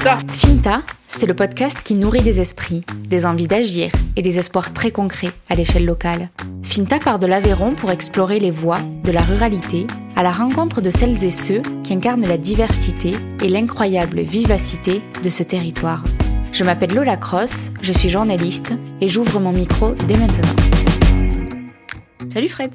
Finta Finta, c'est le podcast qui nourrit des esprits, des envies d'agir et des espoirs très concrets à l'échelle locale. Finta part de l'Aveyron pour explorer les voies de la ruralité à la rencontre de celles et ceux qui incarnent la diversité et l'incroyable vivacité de ce territoire. Je m'appelle Lola Cross, je suis journaliste et j'ouvre mon micro dès maintenant. Salut Fred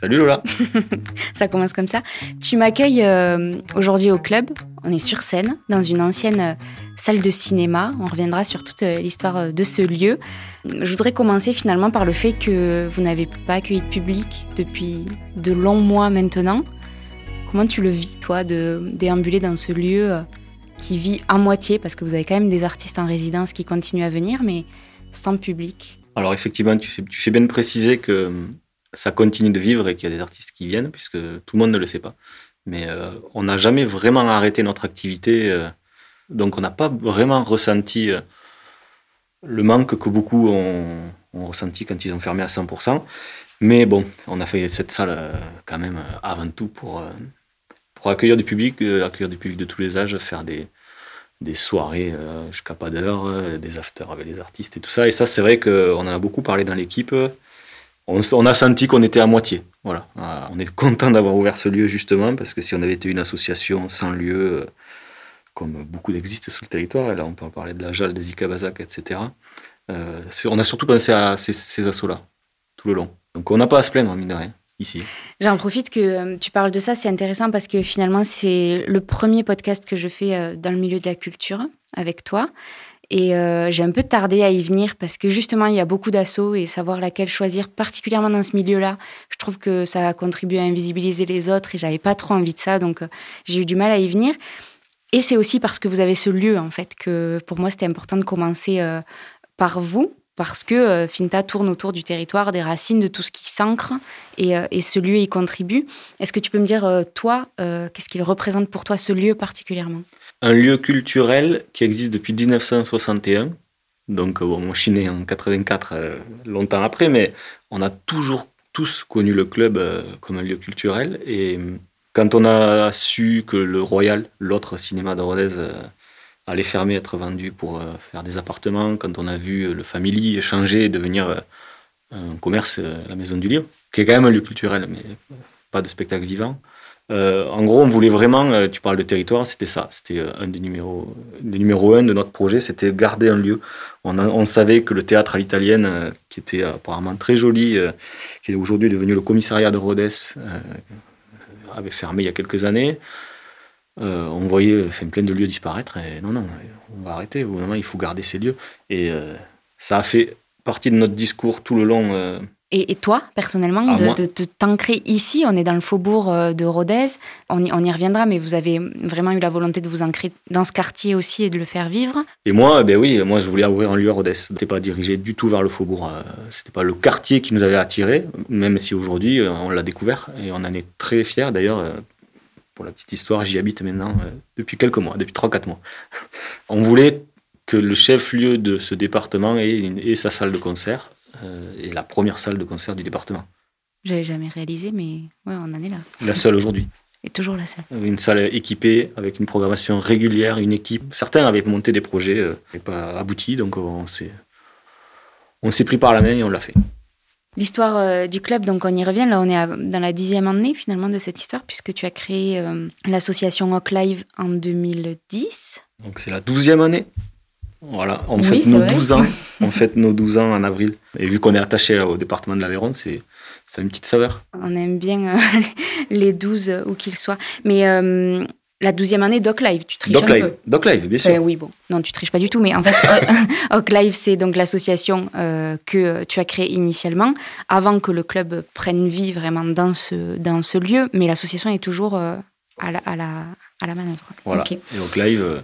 Salut Lola Ça commence comme ça. Tu m'accueilles euh, aujourd'hui au club. On est sur scène, dans une ancienne euh, salle de cinéma. On reviendra sur toute euh, l'histoire de ce lieu. Je voudrais commencer finalement par le fait que vous n'avez pas accueilli de public depuis de longs mois maintenant. Comment tu le vis, toi, de déambuler dans ce lieu qui vit à moitié, parce que vous avez quand même des artistes en résidence qui continuent à venir, mais sans public Alors effectivement, tu sais, tu sais bien préciser que ça continue de vivre et qu'il y a des artistes qui viennent, puisque tout le monde ne le sait pas. Mais euh, on n'a jamais vraiment arrêté notre activité, euh, donc on n'a pas vraiment ressenti euh, le manque que beaucoup ont, ressenti quand ils ont fermé à 100%. Mais bon, on a fait cette salle quand même avant tout pour, pour accueillir du public, accueillir du public de tous les âges, faire des, des soirées jusqu'à pas d'heure, des afters avec les artistes et tout ça. Et ça, c'est vrai qu'on en a beaucoup parlé dans l'équipe on, a senti qu'on était à moitié. Voilà. Ah, on est content d'avoir ouvert ce lieu justement parce que si on avait été une association sans lieu, euh, comme beaucoup d'existent sur le territoire, et là on peut en parler de la JAL, des Ikabazak, etc. Euh, on a surtout pensé à ces, assauts-là tout le long. Donc on n'a pas à se plaindre, mine de rien. Ici. J'en profite que euh, tu parles de ça, c'est intéressant parce que finalement c'est le premier podcast que je fais dans le milieu de la culture avec toi. Et euh, j'ai un peu tardé à y venir parce que justement, il y a beaucoup d'assauts et savoir laquelle choisir, particulièrement dans ce milieu-là, je trouve que ça a contribué à invisibiliser les autres et j'avais pas trop envie de ça, donc euh, j'ai eu du mal à y venir. Et c'est aussi parce que vous avez ce lieu, en fait, que pour moi, c'était important de commencer euh, par vous, parce que Finta tourne autour du territoire, des racines, de tout ce qui s'ancre, et, et, ce lieu y contribue. Est-ce que tu peux me dire, toi, qu'est-ce qu'il représente pour toi, ce lieu particulièrement? Un lieu culturel qui existe depuis 1961. Donc, bon, moi, je suis né en 84, euh, longtemps après, mais on a toujours tous connu le club euh, comme un lieu culturel. Et quand on a su que le Royal, l'autre cinéma de Rodez, euh, allait fermer, être vendu pour faire des appartements, quand on a vu le Family changer et devenir un commerce, la Maison du Livre, qui est quand même un lieu culturel, mais pas de spectacle vivant, euh, en gros, on voulait vraiment, euh, tu parles de territoire, c'était ça, c'était euh, un des numéros, des numéros un de notre projet, c'était garder un lieu. On, savait que le théâtre à l'italienne, qui était apparemment très joli, qui est aujourd'hui devenu le commissariat de Rhodes, avait fermé il y a quelques années. On voyait plein de lieux disparaître et non, non, on va arrêter, il faut garder ces lieux. Et ça a fait partie de notre discours tout le long et, toi, personnellement, ah, de, t'ancrer ici, on est dans le faubourg euh, de Rodez, on y, on y, reviendra, mais vous avez vraiment eu la volonté de vous ancrer dans ce quartier aussi et de le faire vivre Et moi, ben oui, moi je voulais ouvrir un lieu à Rodez. n'était pas dirigé du tout vers le faubourg. Euh, c'était pas le quartier qui nous avait attiré, même si aujourd'hui euh, on l'a découvert et on en est très fiers. D'ailleurs, pour la petite histoire, j'y habite maintenant depuis quelques mois, depuis 3-4 mois. on voulait que le chef-lieu de ce département ait sa salle de concert euh, et la première salle de concert du département. J'avais jamais réalisé, mais ouais, on en est là. La seule aujourd'hui. Et toujours la seule. Une salle équipée avec une programmation régulière, une équipe. Certains avaient monté des projets euh, pas aboutis, donc on s'est, on s'est pris par la main et on l'a fait. L'histoire euh, du club, donc on y revient. Là, on est dans la dixième année finalement de cette histoire, puisque tu as créé l'association Rock Live en 2010. Donc c'est la douzième année. Voilà, on fait nos 12 ans. on fête nos 12 ans en avril. Et vu qu'on est attaché au département de l'Aveyron, c'est ça une petite saveur. On aime bien euh, les 12 euh, où qu'ils soient. Mais euh, la 12e année, Doc Live, tu triches Doc un Live. peu. Doc Live, bien sûr. oui, bon. Non, tu triches pas du tout. Mais en fait, Doc Live, c'est donc l'association que tu as créée initialement, avant que le club prenne vie vraiment dans ce, dans ce lieu. Mais l'association est toujours à, la, à, la, à la manœuvre. Voilà. Et Doc Live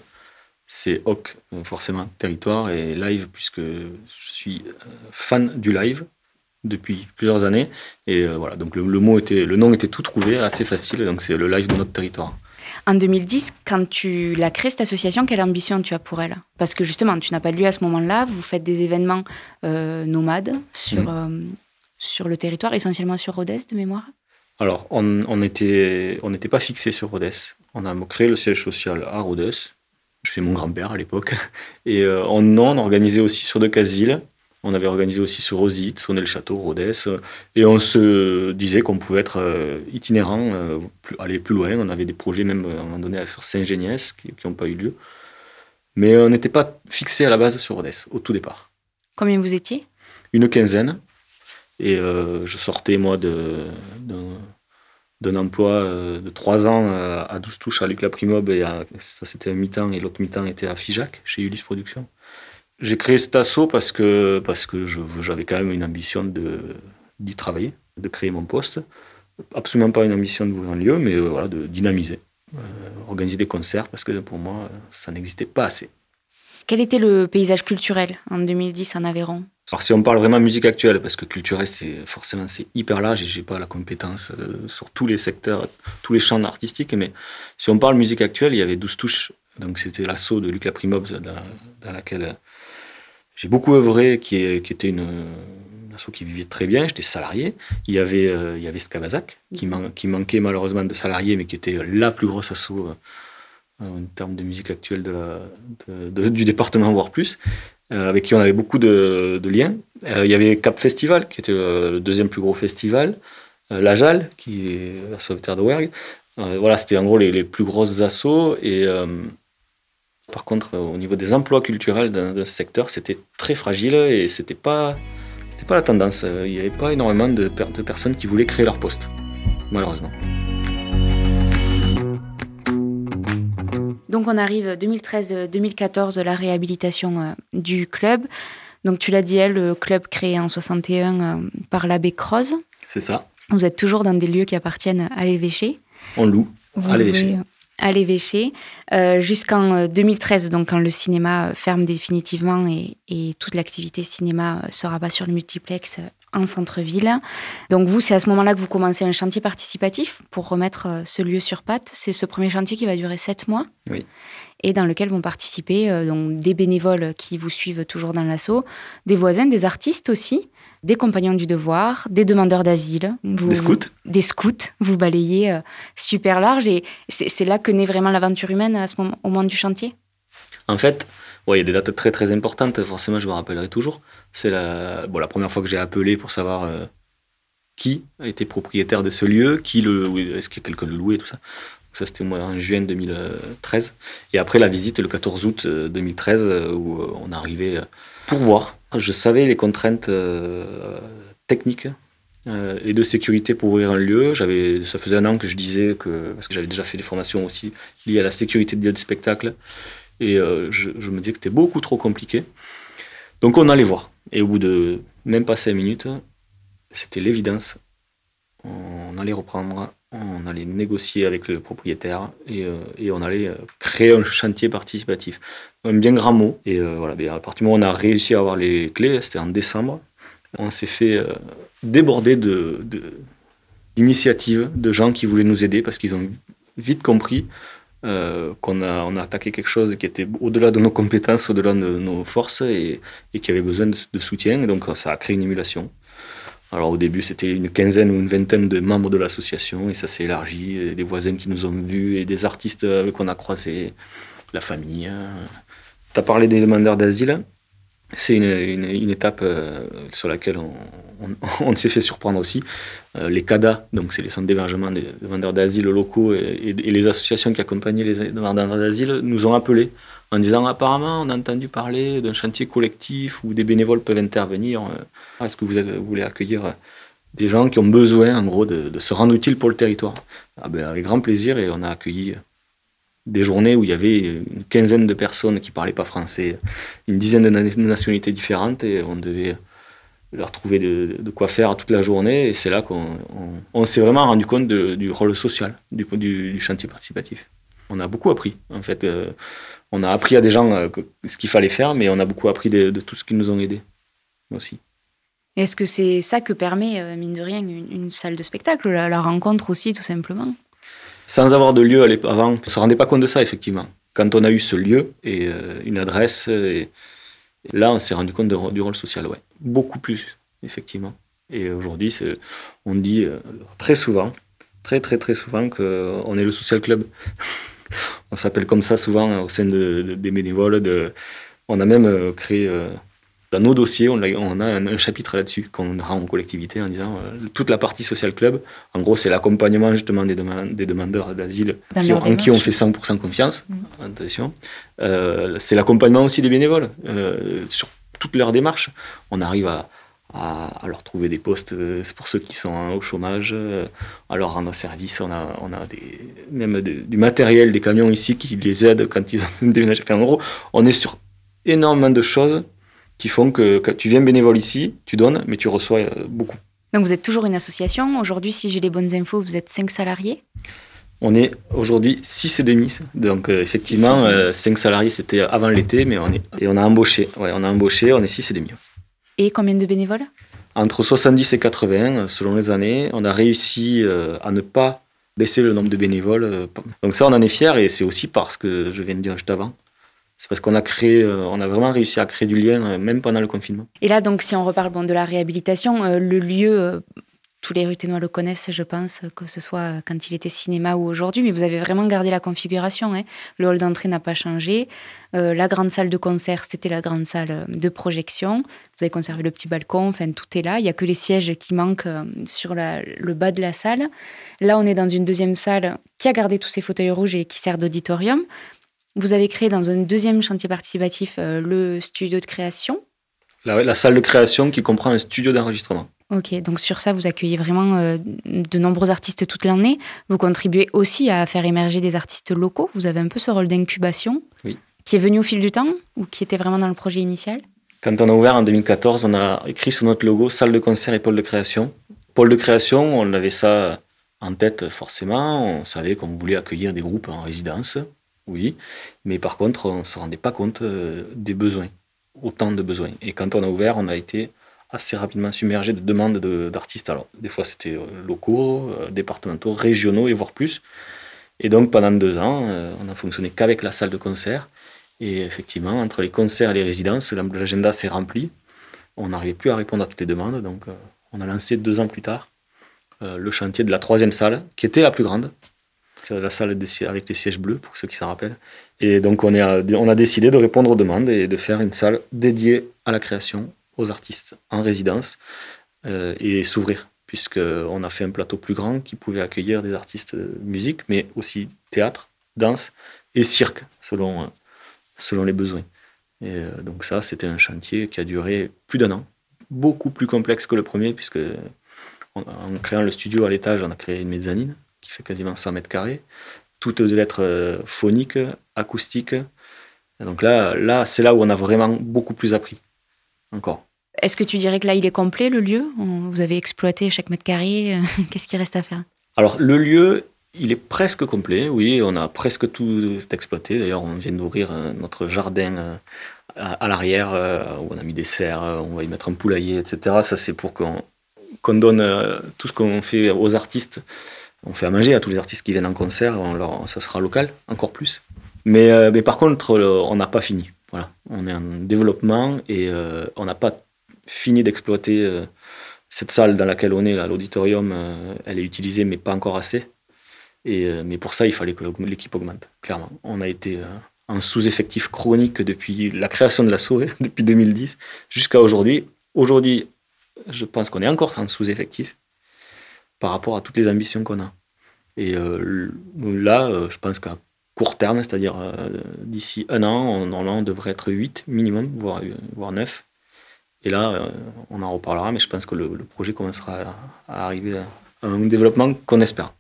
c'est Hoc, forcément, territoire, et live, puisque je suis euh, fan du live depuis plusieurs années. Et euh, voilà, donc le, mot était, le nom était tout trouvé, assez facile, donc c'est le live de notre territoire. En 2010, quand tu l'as créée, cette association, quelle ambition tu as pour elle? Parce que justement, tu n'as pas de lieu à ce moment-là, vous faites des événements euh, nomades sur, mmh. sur le territoire, essentiellement sur Rodez, de mémoire? Alors, on n'était on on pas fixé sur Rodez. On a créé le siège social à Rodez, chez mon grand-père à l'époque. Et en non, on organisait aussi sur de Caseville. On avait organisé aussi sur Rosite, Sonnet-le-Château, Rodez. Et on se disait qu'on pouvait être itinérant, aller plus loin. On avait des projets même à un moment donné sur Saint-Géniès qui n'ont pas eu lieu. Mais on n'était pas fixé à la base sur Rodez, au tout départ. Combien vous étiez? Une quinzaine. Et je sortais, moi, de, d'un emploi euh, de trois ans euh, à 12 touches à Luc Laprimob, et ça c'était un mi-temps, et l'autre mi-temps était à Figeac, chez Ulysse Productions. J'ai créé cet assaut parce que, parce que j'avais quand même une ambition d'y travailler, de créer mon poste. Absolument pas une ambition de vous un lieu, mais euh, voilà, de dynamiser, organiser des concerts, parce que pour moi, ça n'existait pas assez. Quel était le paysage culturel en 2010 en Aveyron? Alors si on parle vraiment musique actuelle, parce que culturel c'est forcément c'est hyper large et j'ai pas la compétence euh, sur tous les secteurs, tous les champs artistiques, mais si on parle musique actuelle, il y avait 12 touches, donc c'était l'assaut de Luc Laprimob dans, dans laquelle j'ai beaucoup œuvré, qui, qui était une, assaut qui vivait très bien, j'étais salarié. Il y avait, euh, il y avait Scavazac, qui, qui, manquait malheureusement de salariés, mais qui était la plus grosse assaut euh, en termes de musique actuelle de du département, voire plus. Euh, avec qui on avait beaucoup de, liens. Euh, il y avait Cap Festival, qui était le deuxième plus gros festival. La JAL, qui est la sauveterre de Werg. voilà, c'était en gros les, plus grosses assauts. Et par contre, au niveau des emplois culturels dans, ce secteur, c'était très fragile et c'était pas, c'était pas la tendance. Il n'y avait pas énormément de, de personnes qui voulaient créer leur poste, malheureusement. Donc on arrive 2013-2014, la réhabilitation euh, du club. Donc tu l'as dit, le club créé en 61 euh, par l'abbé Croze. C'est ça. Vous êtes toujours dans des lieux qui appartiennent à l'évêché. On loue à l'évêché. À l'évêché, euh, jusqu'en 2013, donc quand le cinéma ferme définitivement et, et toute l'activité cinéma se rabat sur le multiplex en centre-ville. Donc vous, c'est à ce moment-là que vous commencez un chantier participatif pour remettre euh, ce lieu sur pattes. C'est ce premier chantier qui va durer sept mois. Oui. Et dans lequel vont participer euh, donc, des bénévoles qui vous suivent toujours dans l'assaut, des voisins, des artistes aussi, des compagnons du devoir, des demandeurs d'asile. Des scouts. des scouts. Vous balayez euh, super large. Et c'est là que naît vraiment l'aventure humaine à ce moment, au moment du chantier? En fait, il y a des dates très très importantes, forcément je me rappellerai toujours. C'est la, bon, la première fois que j'ai appelé pour savoir euh, qui était propriétaire de ce lieu, qui le, est-ce que quelqu'un le louait, tout ça. Ça, c'était en juin 2013. Et après la visite le 14 août 2013, euh, euh, où on arrivait pour voir. Je savais les contraintes techniques et de sécurité pour ouvrir un lieu. J'avais, ça faisait un an que je disais que, parce que j'avais déjà fait des formations aussi liées à la sécurité de lieux de spectacle. Et je, je, me disais que c'était beaucoup trop compliqué. Donc on allait voir. Et au bout de même pas cinq minutes, c'était l'évidence. On allait reprendre, on allait négocier avec le propriétaire et, euh, on allait euh, créer un chantier participatif. Un bien grand mot. Et euh, voilà, ben, à partir du moment où on a réussi à avoir les clés, c'était en décembre, on s'est fait déborder de, d'initiatives de gens qui voulaient nous aider parce qu'ils ont vite compris qu'on a, attaqué quelque chose qui était au-delà de nos compétences, au-delà de nos forces et, qui avait besoin de, soutien. Et donc ça a créé une émulation. Alors au début, c'était une quinzaine ou une vingtaine de membres de l'association et ça s'est élargi. des voisins qui nous ont vus et des artistes qu'on a croisés, la famille. Tu as parlé des demandeurs d'asile. C'est une, étape euh, sur laquelle on, s'est fait surprendre aussi. Euh, les CADA, donc c'est les centres d'hébergement des demandeurs d'asile locaux et, les associations qui accompagnaient les demandeurs d'asile, nous ont appelés en disant apparemment on a entendu parler d'un chantier collectif où des bénévoles peuvent intervenir. Euh, est-ce que vous, voulez accueillir des gens qui ont besoin en gros de, se rendre utile pour le territoire ah ben, Avec grand plaisir et on a accueilli des journées où il y avait une quinzaine de personnes qui ne parlaient pas français, une dizaine de nationalités différentes et on devait leur trouver de, quoi faire toute la journée. Et c'est là qu'on s'est vraiment rendu compte du rôle social du, chantier participatif. On a beaucoup appris, en fait. Euh, on a appris à des gens euh, ce qu'il fallait faire, mais on a beaucoup appris de, tout ce qui nous ont aidés aussi. Est-ce que c'est ça que permet, euh, mine de rien, une, salle de spectacle, la, rencontre aussi, tout simplement? Sans avoir de lieu avant, on ne se rendait pas compte de ça, effectivement. Quand on a eu ce lieu et une adresse, et, là, on s'est rendu compte du rôle social, ouais beaucoup plus, effectivement. Et aujourd'hui, on dit très souvent, très très très souvent qu'on est le social club. on s'appelle comme ça souvent au sein de, des bénévoles. De, on a même créé dans nos dossiers, on a, on a un, chapitre là-dessus qu'on rend aux collectivités en disant euh, toute la partie social club, en gros, c'est l'accompagnement justement des, des demandeurs d'asile en qui on fait 100% confiance. Mm. Attention. Euh, c'est l'accompagnement aussi des bénévoles euh, sur toute leur démarche. On arrive à, à, leur trouver des postes, c'est pour ceux qui sont au chômage, à leur rendre service. On a, on a des, même du matériel, des camions ici qui les aident quand ils ont déménagé. Enfin, en gros, on est sur énormément de choses qui font que, tu viens bénévole ici, tu donnes, mais tu reçois euh, beaucoup. Donc vous êtes toujours une association. Aujourd'hui, si j'ai les bonnes infos, vous êtes 5 salariés On est aujourd'hui 6 et demi. Donc euh, effectivement, 5 euh, salariés, c'était avant l'été, mais on, est, et on a embauché. Ouais, on a embauché, on est 6 et demi. Et combien de bénévoles? Entre 70 et 80, selon les années. On a réussi à ne pas baisser le nombre de bénévoles. Donc ça, on en est fiers et c'est aussi parce que je viens de dire juste avant c'est parce qu'on a créé, euh, on a vraiment réussi à créer du lien, euh, même pendant le confinement. Et là, donc, si on reparle bon, de la réhabilitation, euh, le lieu, tous les Ruténois le connaissent, je pense, que ce soit quand il était cinéma ou aujourd'hui, mais vous avez vraiment gardé la configuration. Hein. Le hall d'entrée n'a pas changé. la grande salle de concert, c'était la grande salle de projection. Vous avez conservé le petit balcon, enfin, tout est là. Il n'y a que les sièges qui manquent sur le bas de la salle. Là, on est dans une deuxième salle qui a gardé tous ses fauteuils rouges et qui sert d'auditorium. Vous avez créé dans un deuxième chantier participatif euh, le studio de création. La, salle de création qui comprend un studio d'enregistrement. Ok, donc sur ça, vous accueillez vraiment euh, de nombreux artistes toute l'année. Vous contribuez aussi à faire émerger des artistes locaux. Vous avez un peu ce rôle d'incubation oui. qui est venu au fil du temps ou qui était vraiment dans le projet initial? Quand on a ouvert en 2014, on a écrit sur notre logo salle de concert et pôle de création. Pôle de création, on avait ça en tête forcément. On savait qu'on voulait accueillir des groupes en résidence oui, mais par contre, on ne se rendait pas compte euh, des besoins, autant de besoins. Et quand on a ouvert, on a été assez rapidement submergé de demandes d'artistes. Alors, des fois, c'était euh, locaux, euh, départementaux, régionaux et voire plus. Et donc, pendant deux ans, on n'a fonctionné qu'avec la salle de concert. Et effectivement, entre les concerts et les résidences, l'agenda s'est rempli. On n'arrivait plus à répondre à toutes les demandes. Donc, on a lancé deux ans plus tard le chantier de la troisième salle, qui était la plus grande, la salle avec les sièges bleus, pour ceux qui s'en rappellent. Et donc, on, est, on a décidé de répondre aux demandes et de faire une salle dédiée à la création, aux artistes en résidence euh, et s'ouvrir, puisqu'on a fait un plateau plus grand qui pouvait accueillir des artistes de musique, mais aussi théâtre, danse et cirque, selon, euh, selon les besoins. Et euh, donc, ça, c'était un chantier qui a duré plus d'un an, beaucoup plus complexe que le premier, puisque en créant le studio à l'étage, on a créé une mezzanine qui fait quasiment 100 mètres carrés. Tout devait être euh, phonique, acoustique. donc là, là c'est là où on a vraiment beaucoup plus appris. Encore. Est-ce que tu dirais que là, il est complet, le lieu? Vous avez exploité chaque mètre carré. Qu'est-ce qui reste à faire? Alors, le lieu, il est presque complet, oui. On a presque tout exploité. D'ailleurs, on vient d'ouvrir euh, notre jardin euh, à l'arrière, où on a mis des serres, on va y mettre un poulailler, etc. Ça, c'est pour qu'on donne tout ce qu'on fait aux artistes on fait à manger à tous les artistes qui viennent en concert, ça sera local, encore plus. Mais, euh, mais par contre, on n'a pas fini. Voilà. On est en développement et euh, on n'a pas fini d'exploiter euh, cette salle dans laquelle on est, l'auditorium. elle est utilisée, mais pas encore assez. Et, mais pour ça, il fallait que l'équipe augmente, clairement. On a été en sous-effectif chronique depuis la création de la SOE, depuis 2010, jusqu'à aujourd'hui. Aujourd'hui, je pense qu'on est encore en sous-effectif par rapport à toutes les ambitions qu'on a. Et euh, là, euh, je pense qu'à court terme, c'est-à-dire euh, d'ici un an, on, on, devrait être 8 minimum, voire, voire 9. Et là, on en reparlera, mais je pense que le, projet commencera à, arriver à un développement qu'on espère.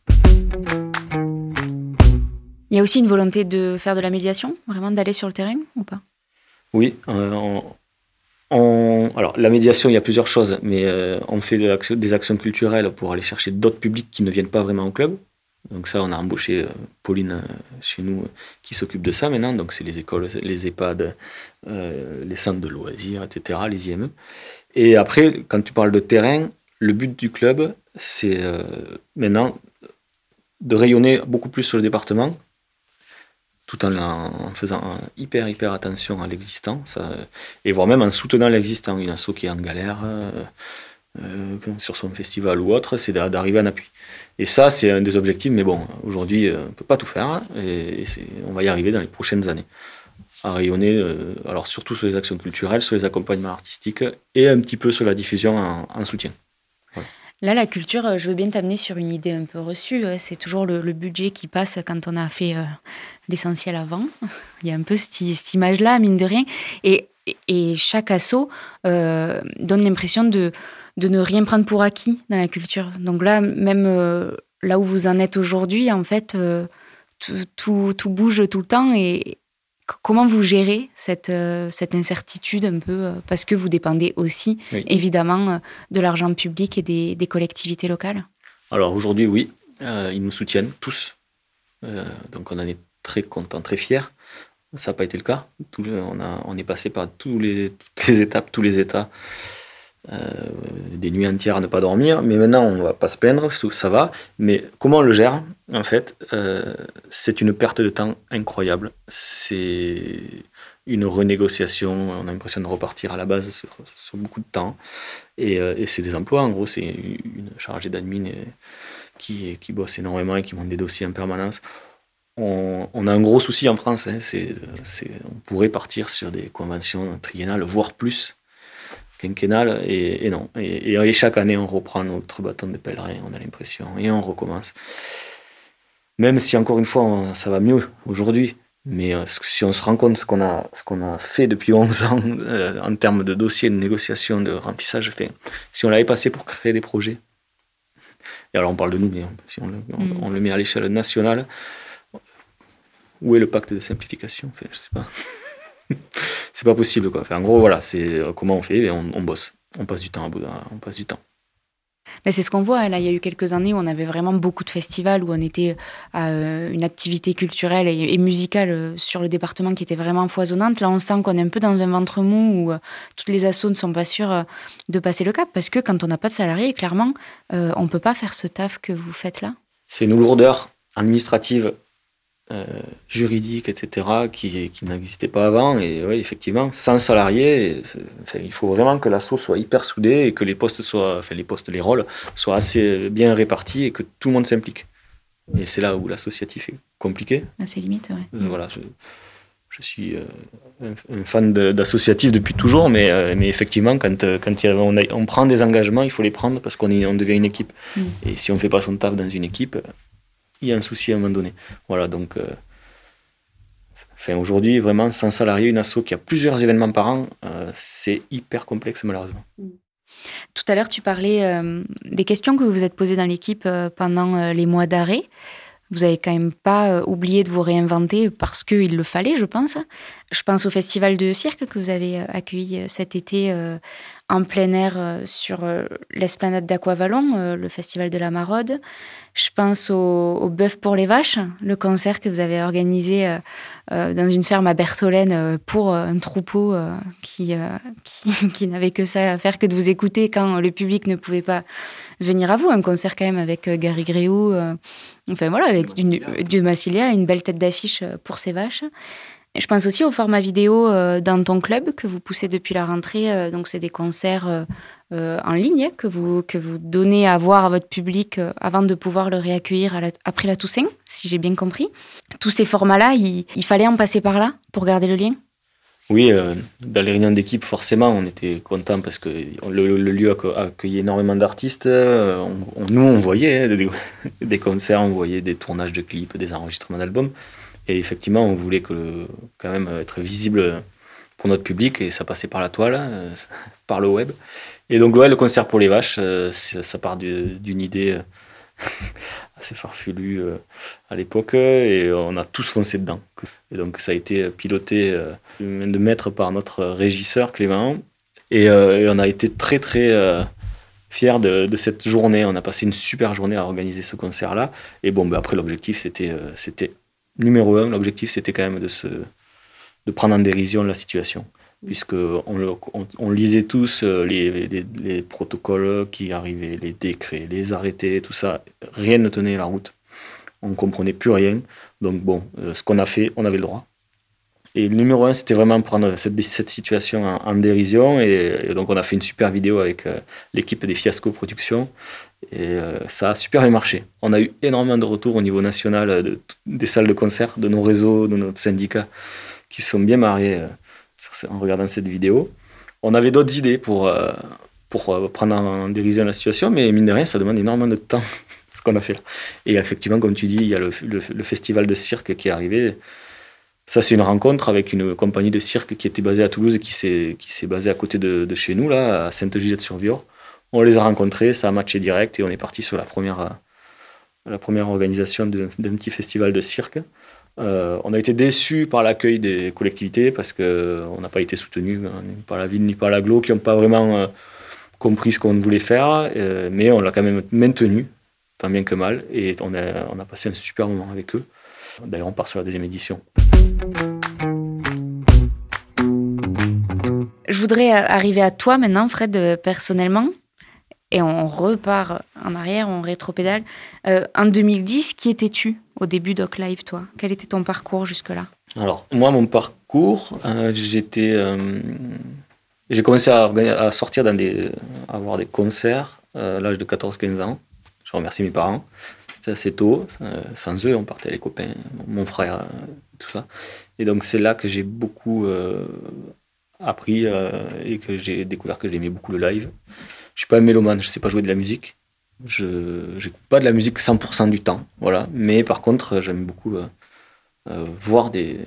Il y a aussi une volonté de faire de la médiation, vraiment d'aller sur le terrain ou pas? Oui, alors, la médiation, il y a plusieurs choses, mais euh, on fait des actions culturelles pour aller chercher d'autres publics qui ne viennent pas vraiment au club. Donc ça, on a embauché euh, Pauline euh, chez nous qui s'occupe de ça maintenant. Donc c'est les écoles, les EHPAD, les centres de loisirs, etc., les IME. Et après, quand tu parles de terrain, le but du club, c'est maintenant de rayonner beaucoup plus sur le département, tout en, faisant hyper hyper attention à l'existant et voire même en soutenant l'existant une asso qui est en galère euh, sur son festival ou autre, c'est d'arriver en appui. Et ça, c'est un des objectifs, mais bon, aujourd'hui, on ne peut pas tout faire, hein, et, on va y arriver dans les prochaines années. À rayonner, alors surtout sur les actions culturelles, sur les accompagnements artistiques, et un petit peu sur la diffusion en, soutien. Là, la culture, je veux bien t'amener sur une idée un peu reçue. C'est toujours le, budget qui passe quand on a fait l'essentiel avant. Il y a un peu cette, image-là, mine de rien. Et chaque assaut donne l'impression de, de ne rien prendre pour acquis dans la culture. Donc là, même euh, là où vous en êtes aujourd'hui, en fait, euh, tout, tout, bouge tout le temps. Et comment vous gérez cette, euh, cette incertitude un peu Parce que vous dépendez aussi, évidemment, de l'argent public et des, des, collectivités locales? Alors aujourd'hui, oui, ils nous soutiennent tous. donc on en est très contents, très fiers. Ça n'a pas été le cas. on, a, on est passé par tous les, toutes les étapes, tous les États. Euh, des nuits entières à ne pas dormir, mais maintenant on ne va pas se plaindre, ça va. Mais comment on le gère En fait, euh, c'est une perte de temps incroyable. C'est une renégociation, on a l'impression de repartir à la base sur, beaucoup de temps. Euh, et, c'est des emplois, en gros, c'est une chargée d'admin qui, bosse énormément et qui monte des dossiers en permanence. On, a un gros souci en France, hein, on pourrait partir sur des conventions triennales, voire plus, quinquennale, et, non. Et, chaque année, on reprend notre bâton de pèlerin, on a l'impression, et on recommence. Même si, encore une fois, ça va mieux aujourd'hui, mais euh, si on se rend compte ce qu'on a, ce qu'on a fait depuis 11 ans euh, en termes de dossiers, de négociations, de remplissage, fait, si on l'avait passé pour créer des projets, et alors on parle de nous, mais si on le, on, mm. le met à l'échelle nationale, où est le pacte de simplification? Je sais pas. c'est pas possible quoi. en gros voilà, c'est euh, comment on fait, on, bosse, on passe du temps, on passe du temps. Mais c'est ce qu'on voit. Là, il y a eu quelques années où on avait vraiment beaucoup de festivals, où on était à euh, une activité culturelle et, musicale euh, sur le département qui était vraiment foisonnante. Là, on sent qu'on est un peu dans un ventre mou où toutes les assos ne sont pas sûres de passer le cap parce que quand on n'a pas de salariés, clairement, on ne peut pas faire ce taf que vous faites là. C'est une lourdeur administrative euh, juridique, etc., qui, qui n'existait pas avant. Et oui, effectivement, sans salariés, il faut vraiment que l'assaut soit hyper soudé et que les postes soient, enfin les postes, les rôles soient assez bien répartis et que tout le monde s'implique. Et c'est là où l'associatif est compliqué. À ses limites, oui. Euh, voilà, je, je suis euh, un, fan d'associatif depuis toujours, mais, mais effectivement, quand, quand on, on, prend des engagements, il faut les prendre parce qu'on on devient une équipe. Mm. Et si on ne fait pas son taf dans une équipe, il y a un souci à un moment donné. Voilà, donc. Euh, enfin, aujourd'hui, vraiment, sans salarié, une asso qui a plusieurs événements par an, euh, c'est hyper complexe, malheureusement. Mm. Tout à l'heure, tu parlais euh, des questions que vous vous êtes posées dans l'équipe pendant les mois d'arrêt. Vous n'avez quand même pas oublié de vous réinventer parce qu'il le fallait, je pense. Je pense au festival de cirque que vous avez accueilli cet été en plein air euh, sur euh, l'esplanade d'Aquavalon, euh, le festival de la Maraude. Je pense au, Bœuf pour les vaches, le concert que vous avez organisé dans une ferme à Bertholène pour un troupeau qui, qui, n'avait que ça à faire que de vous écouter quand le public ne pouvait pas venir à vous. Un concert quand même avec Gary Gréou, enfin voilà, avec Dieu Massilia, une belle tête d'affiche pour ces vaches. Je pense aussi au format vidéo euh, dans ton club que vous poussez depuis la rentrée. Euh, donc, c'est des concerts euh, en ligne que vous, que vous donnez à voir à votre public avant de pouvoir le réaccueillir après la Toussaint, si j'ai bien compris. Tous ces formats-là, il, fallait en passer par là pour garder le lien? Oui, dans les réunions d'équipe, forcément, on était content parce que le, lieu a accueilli énormément d'artistes. nous, on voyait hein, des, concerts, on voyait des tournages de clips, des enregistrements d'albums. Et effectivement, on voulait que, quand même être visible pour notre public et ça passait par la toile, euh, par le web. Et donc, ouais, le concert pour les vaches, euh, ça part d'une idée euh, assez farfelue à l'époque et on a tous foncé dedans. Et donc, ça a été piloté de maître par notre régisseur Clément et, on a été très, très fiers de, de, cette journée. On a passé une super journée à organiser ce concert-là. Et bon, ben après, l'objectif, c'était c'était numéro un, l'objectif, c'était quand même de, se, de prendre en dérision la situation. Puisqu'on on, lisait tous euh, les, les, protocoles qui arrivaient, les décrets, les arrêtés, tout ça. Rien ne tenait la route. On ne comprenait plus rien. Donc, bon, euh, ce qu'on a fait, on avait le droit. Et le numéro un, c'était vraiment prendre cette, situation en, dérision. Et, donc, on a fait une super vidéo avec euh, l'équipe des Fiasco Productions. Et ça a super bien marché. On a eu énormément de retours au niveau national des salles de concert, de nos réseaux, de notre syndicat, qui sont bien mariés en regardant cette vidéo. On avait d'autres idées pour, pour prendre en dérision la situation, mais mine de rien, ça demande énormément de temps, ce qu'on a fait Et effectivement, comme tu dis, il y a le, festival de cirque qui est arrivé. Ça, c'est une rencontre avec une compagnie de cirque qui était basée à Toulouse et qui s'est basée à côté de, chez nous, là, à Sainte-Juliette-sur-Vior. On les a rencontrés, ça a matché direct et on est parti sur la première, la première organisation d'un petit festival de cirque. Euh, on a été déçus par l'accueil des collectivités parce qu'on n'a pas été soutenus hein, ni par la ville ni par l'aglo qui n'ont pas vraiment euh, compris ce qu'on voulait faire, euh, mais on l'a quand même maintenu, tant bien que mal, et on a, on a passé un super moment avec eux. D'ailleurs, on part sur la deuxième édition. Je voudrais arriver à toi maintenant, Fred, euh, personnellement. Et on repart en arrière, on rétropédale. Euh, en 2010, qui étais-tu au début d'Oc Live, toi? Quel était ton parcours jusque-là? Alors, moi, mon parcours, euh, j'étais. j'ai commencé à, sortir dans à avoir des concerts à l'âge de 14-15 ans. Je remercie mes parents. C'était assez tôt. sans eux, on partait les copains, mon frère, tout ça. Et donc, c'est là que j'ai beaucoup appris euh, et que j'ai découvert que j'aimais beaucoup le live. Je suis pas un mélomane, je sais pas jouer de la musique. Je n'écoute pas de la musique 100% du temps, voilà. Mais par contre, j'aime beaucoup euh, euh, voir des,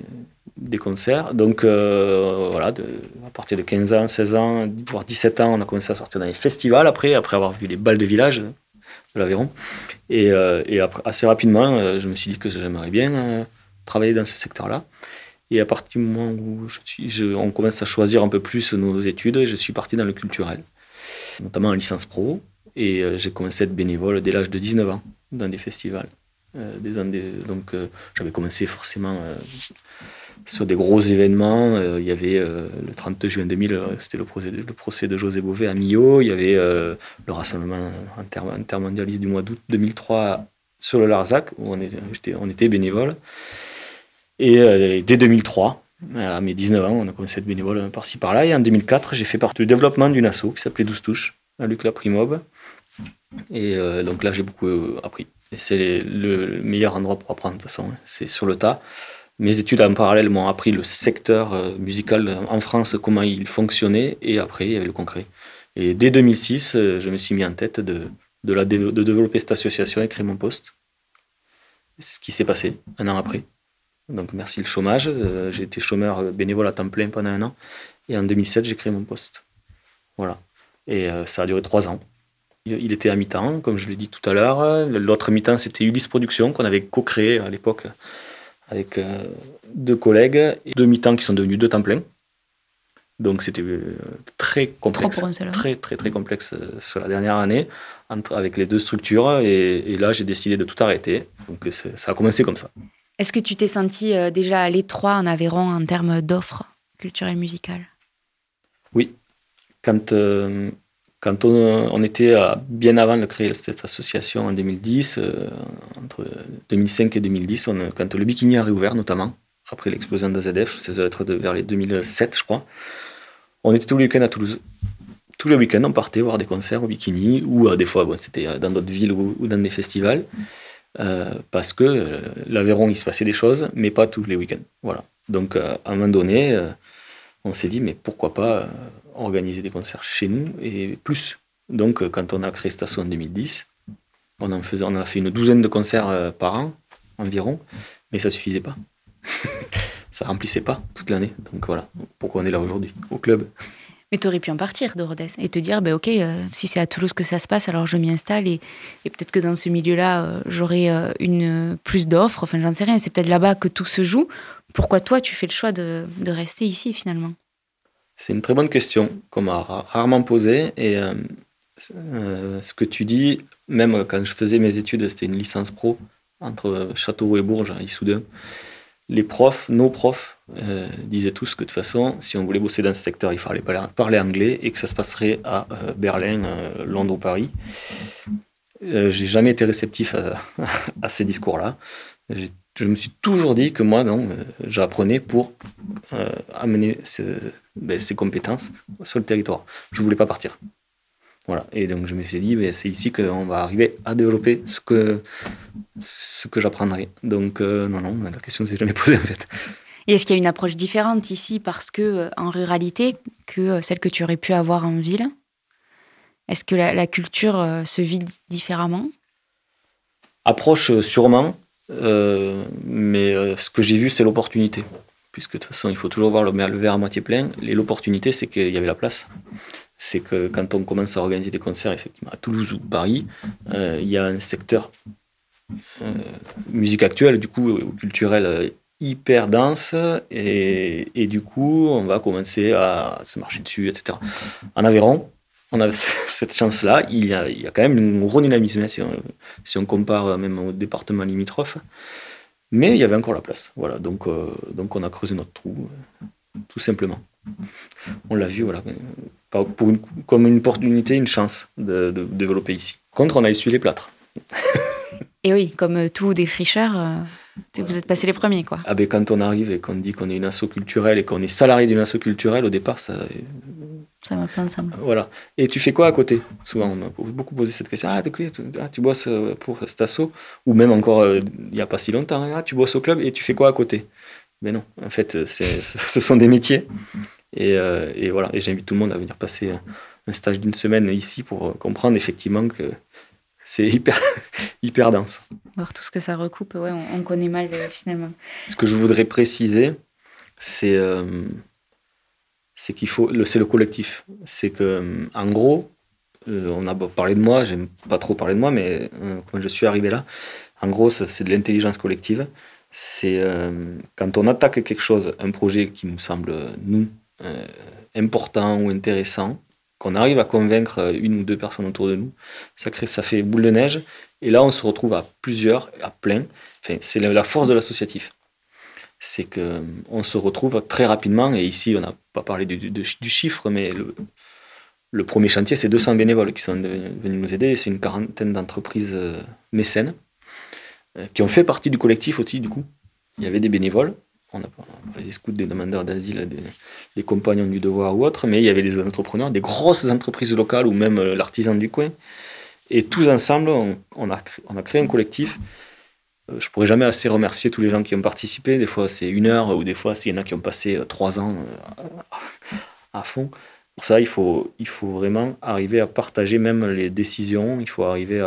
des, concerts. Donc voilà, à partir de 15 ans, 16 ans, voire 17 ans, on a commencé à sortir dans les festivals après, après avoir vu les balles de village de l'Aveyron. Et, et après, assez rapidement, je me suis dit que j'aimerais bien travailler dans ce secteur-là. Et à partir du moment où je suis, on commence à choisir un peu plus nos études, je suis parti dans le culturel, notamment en licence pro. Et euh, j'ai commencé à être bénévole dès l'âge de 19 ans dans des festivals. Euh, des, donc euh, j'avais commencé forcément sur des gros événements. il y avait le 30 juin 2000, c'était le procès, de José Bové à Millau. Il y avait le rassemblement intermondialiste du mois d'août 2003 sur le Larzac, où on était, on était bénévole. Et dès 2003, à mes 19 ans, on a commencé à être bénévole par-ci par-là. Et en 2004, j'ai fait partie du développement d'une asso qui s'appelait 12 touches, à Luc Primob. Et euh, donc là, j'ai beaucoup euh, appris. Et c'est le meilleur endroit pour apprendre, de toute façon. Hein. C'est sur le tas. Mes études en parallèle m'ont appris le secteur musical en France, comment il fonctionnait, et après, il y avait le concret. Et dès 2006, je me suis mis en tête de, de développer cette association et créer mon poste. Ce qui s'est passé un an après. Donc merci le chômage. Euh, j'ai été chômeur bénévole à temps plein pendant un an. Et en 2007, j'ai créé mon poste. Voilà. Et euh, ça a duré trois ans. Il était à mi-temps, comme je l'ai dit tout à l'heure. L'autre mi-temps, c'était Ulysse Productions, qu'on avait co-créé à l'époque avec euh, deux collègues. Et deux mi-temps qui sont devenus deux temps plein. Donc c'était très complexe. Très, très, très complexe sur la dernière année, entre, avec les deux structures. Et, et là, j'ai décidé de tout arrêter. Donc ça a commencé comme ça. Est-ce que tu t'es senti euh, déjà à l'étroit en Aveyron en termes d'offres culturelles musicales? Oui. Quand, euh, quand on, était bien avant de créer cette association en 2010, euh, entre 2005 et 2010, quand le Bikini a réouvert notamment, après l'explosion de ZF, ça doit être vers les 2007 je crois, on était tous les week-ends à Toulouse. Tous les week-ends, on partait voir des concerts au Bikini, ou des fois, c'était dans d'autres villes ou, dans des festivals. Euh, parce que euh, l'Aveyron, il se passait des choses, mais pas tous les week-ends. Voilà. Donc, euh, à un moment donné, on s'est dit, mais pourquoi pas organiser des concerts chez nous et plus. Donc, quand on a créé Station en 2010, on en a fait une douzaine de concerts par an environ, mais ça suffisait pas. ça remplissait pas toute l'année. Donc voilà, pourquoi on est là aujourd'hui, au club. Mais tu aurais pu en partir de Rodez et te dire, ben, ok, euh, si c'est à Toulouse que ça se passe, alors je m'y installe et, peut-être que dans ce milieu-là, euh, j'aurai euh, une plus d'offres. Enfin, j'en sais rien. C'est peut-être là-bas que tout se joue. Pourquoi toi, tu fais le choix de, rester ici finalement? C'est une très bonne question qu'on m'a rarement posée. Et ce que tu dis, même quand je faisais mes études, c'était une licence pro entre Châteauroux et Bourges, à Issoudun les profs, nos profs, euh, disaient tous que de toute façon, si on voulait bosser dans ce secteur, il fallait parler anglais et que ça se passerait à euh, Berlin, euh, Londres ou Paris. J'ai jamais été réceptif à, ces discours-là. Je me suis toujours dit que moi, non, j'apprenais pour amener ben, ces, compétences sur le territoire. Je voulais pas partir. Voilà. Et donc je me suis dit, ben, c'est ici qu'on va arriver à développer ce que, j'apprendrai. Donc non, non, la question s'est jamais posée en fait. Et est-ce qu'il y a une approche différente ici parce que en ruralité que celle que tu aurais pu avoir en ville? Est-ce que la, culture euh, se vit différemment? Approche euh, sûrement, euh, mais ce que j'ai vu, c'est l'opportunité. Puisque de toute façon, il faut toujours voir le, verre à moitié plein. Et l'opportunité, c'est qu'il y avait la place. C'est que quand on commence à organiser des concerts, effectivement, à Toulouse ou Paris, il y a un secteur musique actuelle, du coup, culturel hyper dense et, et, du coup on va commencer à se marcher dessus, etc. En Aveyron, on a cette chance-là. Il y, a, il y a quand même un gros dynamisme hein, si on, compare même au département limitrophe. Mais il y avait encore la place. Voilà, donc, euh, donc on a creusé notre trou, euh, tout simplement. On l'a vu, voilà, pour comme une opportunité, une chance de, développer ici. Contre, on a essuyé les plâtres. et oui, comme euh, tout défricheur, vous êtes passé les premiers, quoi. Ah ben, quand on arrive et qu'on dit qu'on est une asso culturelle et qu'on est salarié d'une asso culturelle, au départ, ça, ça va pas ensemble. Voilà. Et tu fais quoi à côté? Souvent, on m'a beaucoup posé cette question. Ah, ah tu bosses euh, pour cet asso? Ou même encore, euh, il n'y a pas si longtemps, hein. ah, tu bosses au club et tu fais quoi à côté? Mais non, en fait, ce sont des métiers. Et, euh, et voilà. Et j'invite tout le monde à venir passer un stage d'une semaine ici pour comprendre effectivement que c'est hyper, hyper dense. Voir tout ce que ça recoupe, ouais, on, connaît mal finalement. Ce que je voudrais préciser, c'est c'est qu'il faut, c'est le collectif. C'est que, euh, en gros, euh, on a parlé de moi, j'aime pas trop parler de moi, mais euh, quand je suis arrivé là, en gros, c'est de l'intelligence collective. C'est quand on attaque quelque chose, un projet qui nous semble, nous, important ou intéressant, qu'on arrive à convaincre une ou deux personnes autour de nous, ça, crée, ça fait boule de neige. Et là, on se retrouve à plusieurs, à plein. Enfin, c'est la force de l'associatif c'est qu'on se retrouve très rapidement, et ici on n'a pas parlé du, chiffre, mais le, premier chantier, c'est 200 bénévoles qui sont venus nous aider, c'est une quarantaine d'entreprises euh, mécènes euh, qui ont fait partie du collectif aussi, du coup. Il y avait des bénévoles, on parlé des scouts, des demandeurs d'asile, des, compagnons du devoir ou autres, mais il y avait des entrepreneurs, des grosses entreprises locales ou même euh, l'artisan du coin. Et tous ensemble, on, a, créé un collectif euh, je pourrais jamais assez remercier tous les gens qui ont participé. Des fois, c'est une heure, ou des fois, il y en a qui ont passé euh, trois ans à fond. Pour ça, il faut, vraiment arriver à partager même les décisions. Il faut arriver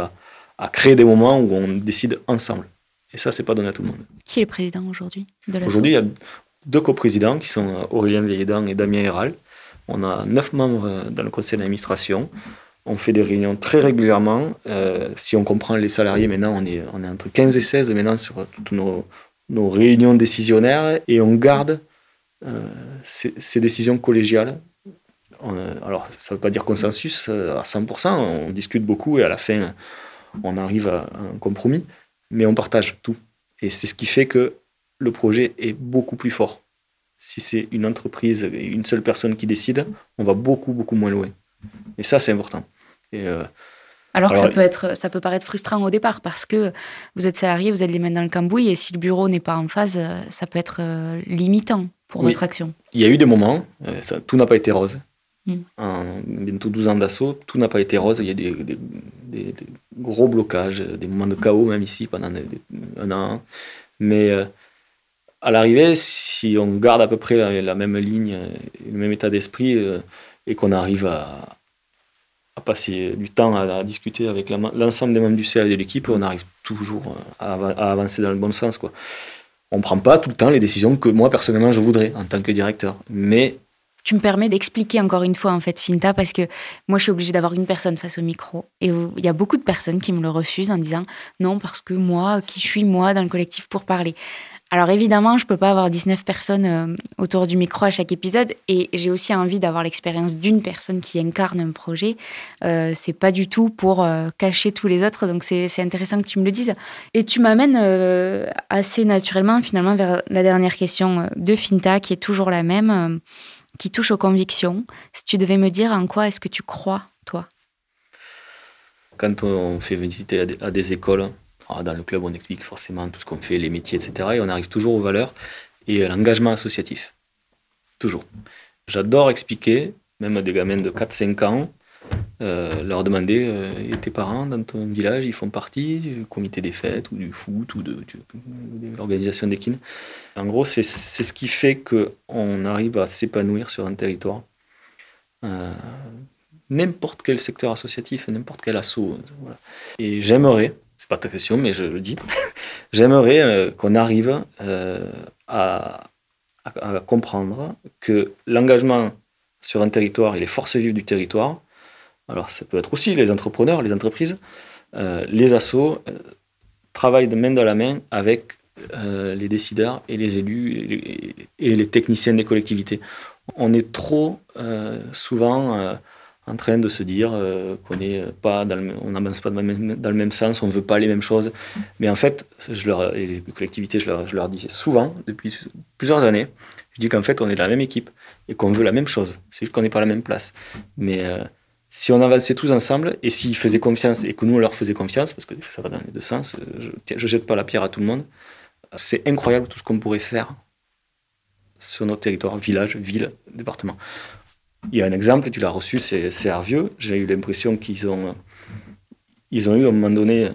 à créer des moments où on décide ensemble. Et ça, c'est pas donné à tout le monde. Qui est le président aujourd'hui de Aujourd'hui, il y a deux coprésidents qui sont Aurélien Vieillidan et Damien Héral. On a neuf membres dans le conseil d'administration. On fait des réunions très régulièrement. Euh, si on comprend les salariés, maintenant, on est, on est entre 15 et 16 maintenant sur toutes nos, nos réunions décisionnaires et on garde euh, ces, décisions collégiales. alors, ça ne veut pas dire consensus euh, à 100%, on discute beaucoup et à la fin, on arrive à un compromis, mais on partage tout. Et c'est ce qui fait que le projet est beaucoup plus fort. Si c'est une entreprise et une seule personne qui décide, on va beaucoup, beaucoup moins loin. Et ça, c'est important. Euh, alors, ça peut être, ça peut paraître frustrant au départ parce que vous êtes salarié, vous êtes les mains dans le cambouis et si le bureau n'est pas en phase, euh, ça peut être euh, limitant pour votre action. Il y a eu des moments, tout n'a pas été rose. En bientôt 12 ans d'assaut, tout n'a pas été rose. Il y a des, des, gros blocages, des moments de chaos même ici pendant un an. Mais à l'arrivée, si on garde à peu près la, même ligne, le même état d'esprit et qu'on arrive à, à passer du temps à, discuter avec l'ensemble des membres du CA et de l'équipe, on arrive toujours à, avancer dans le bon sens. Quoi. On ne prend pas tout le temps les décisions que moi, personnellement, je voudrais en tant que directeur. Mais tu me permets d'expliquer encore une fois en fait Finta parce que moi je suis obligée d'avoir une personne face au micro et il y a beaucoup de personnes qui me le refusent en disant non parce que moi qui suis moi dans le collectif pour parler. Alors évidemment, je peux pas avoir 19 personnes euh, autour du micro à chaque épisode et j'ai aussi envie d'avoir l'expérience d'une personne qui incarne un projet. Euh, c'est pas du tout pour euh, cacher tous les autres, donc c'est intéressant que tu me le dises. Et tu m'amènes euh, assez naturellement finalement vers la dernière question de Finta qui est toujours la même, qui touche aux convictions. Si tu devais me dire en quoi est-ce que tu crois, toi? Quand on fait visiter à des, écoles, ah, dans le club, on explique forcément tout ce qu'on fait, les métiers, etc. Et on arrive toujours aux valeurs et à l'engagement associatif. Toujours. J'adore expliquer, même à des gamins de 4-5 ans, euh, leur demander euh, tes parents dans ton village, ils font partie du comité des fêtes ou du foot ou de, l'organisation des. En gros, c'est ce qui fait qu'on arrive à s'épanouir sur un territoire. Euh, n'importe quel secteur associatif, n'importe quel assaut. Et j'aimerais, c'est pas ta question, mais je le dis, j'aimerais qu'on arrive à, à comprendre que l'engagement sur un territoire et les forces vives du territoire, alors ça peut être aussi les entrepreneurs, les entreprises, euh, les assos euh, travaillent de main dans la main avec euh, les décideurs et les élus et les, techniciens des collectivités. On est trop souvent en train de se dire qu'on n'est pas on n'avance pas dans le, même, sens, on ne veut pas les mêmes choses. Mais en fait, je leur, les collectivités, je leur, je dis souvent, depuis plusieurs années, je dis qu'en fait, on est de la même équipe et qu'on veut la même chose. C'est juste qu'on n'est pas à la même place. Mais si on avançait tous ensemble et s'ils faisaient confiance et que nous on leur faisait confiance, parce que ça va dans les deux sens, je ne jette pas la pierre à tout le monde, c'est incroyable tout ce qu'on pourrait faire sur notre territoire, village, ville, département. Il y a un exemple, tu l'as reçu, c'est Hervieux. J'ai eu l'impression qu'ils ont, ils ont eu à un moment donné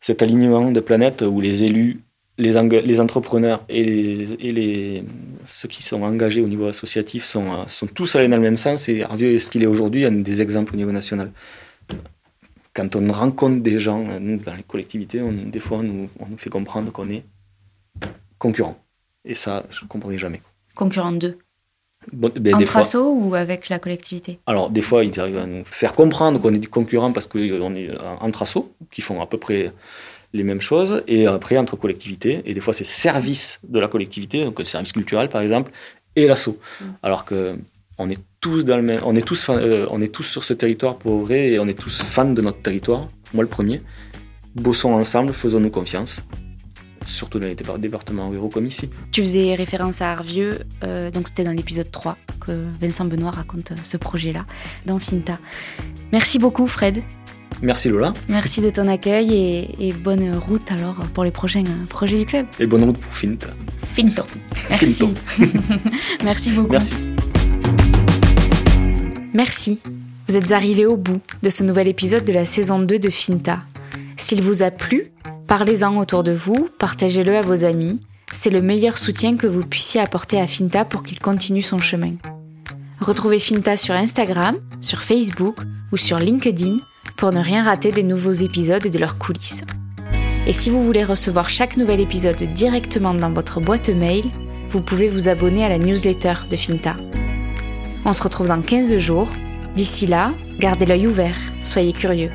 cet alignement de planètes où les élus les, les, entrepreneurs et, les, ceux qui sont engagés au niveau associatif sont, euh, sont tous allés dans le même sens. Et Ardieu est ce qu'il est aujourd'hui, un des exemples au niveau national. Quand on rencontre des gens, euh, nous, dans les collectivités, on, des fois, on nous, on nous fait comprendre qu'on est concurrent. Et ça, je ne comprenais jamais. Concurrent d'eux bon, ben, Entre assos ou avec la collectivité? Alors, des fois, ils arrivent à nous faire comprendre qu'on est du concurrent parce qu'on est entre assos, qui font à peu près les mêmes choses, et après entre collectivités, et des fois c'est service de la collectivité, donc le service culturel par exemple, et l'assaut. Mm. Alors que on est tous dans le même, on est tous, euh, on est tous sur ce territoire pour vrai, et on est tous fans de notre territoire, moi le premier. Bossons ensemble, faisons-nous confiance, surtout dans les départements ruraux comme ici. Tu faisais référence à Arvieux, euh, donc c'était dans l'épisode 3 que Vincent Benoît raconte ce projet-là dans Finta. Merci beaucoup Fred Merci Lola. Merci de ton accueil et, bonne route alors pour les prochains projets du club. Et bonne route pour Fint. Finto. Merci. Merci beaucoup. Merci. Merci. Vous êtes arrivés au bout de ce nouvel épisode de la saison 2 de Finta. S'il vous a plu, parlez-en autour de vous, partagez-le à vos amis. C'est le meilleur soutien que vous puissiez apporter à Finta pour qu'il continue son chemin. Retrouvez Finta sur Instagram, sur Facebook ou sur LinkedIn pour ne rien rater des nouveaux épisodes et de leurs coulisses. Et si vous voulez recevoir chaque nouvel épisode directement dans votre boîte mail, vous pouvez vous abonner à la newsletter de Finta. On se retrouve dans 15 jours. D'ici là, gardez l'œil ouvert, soyez curieux.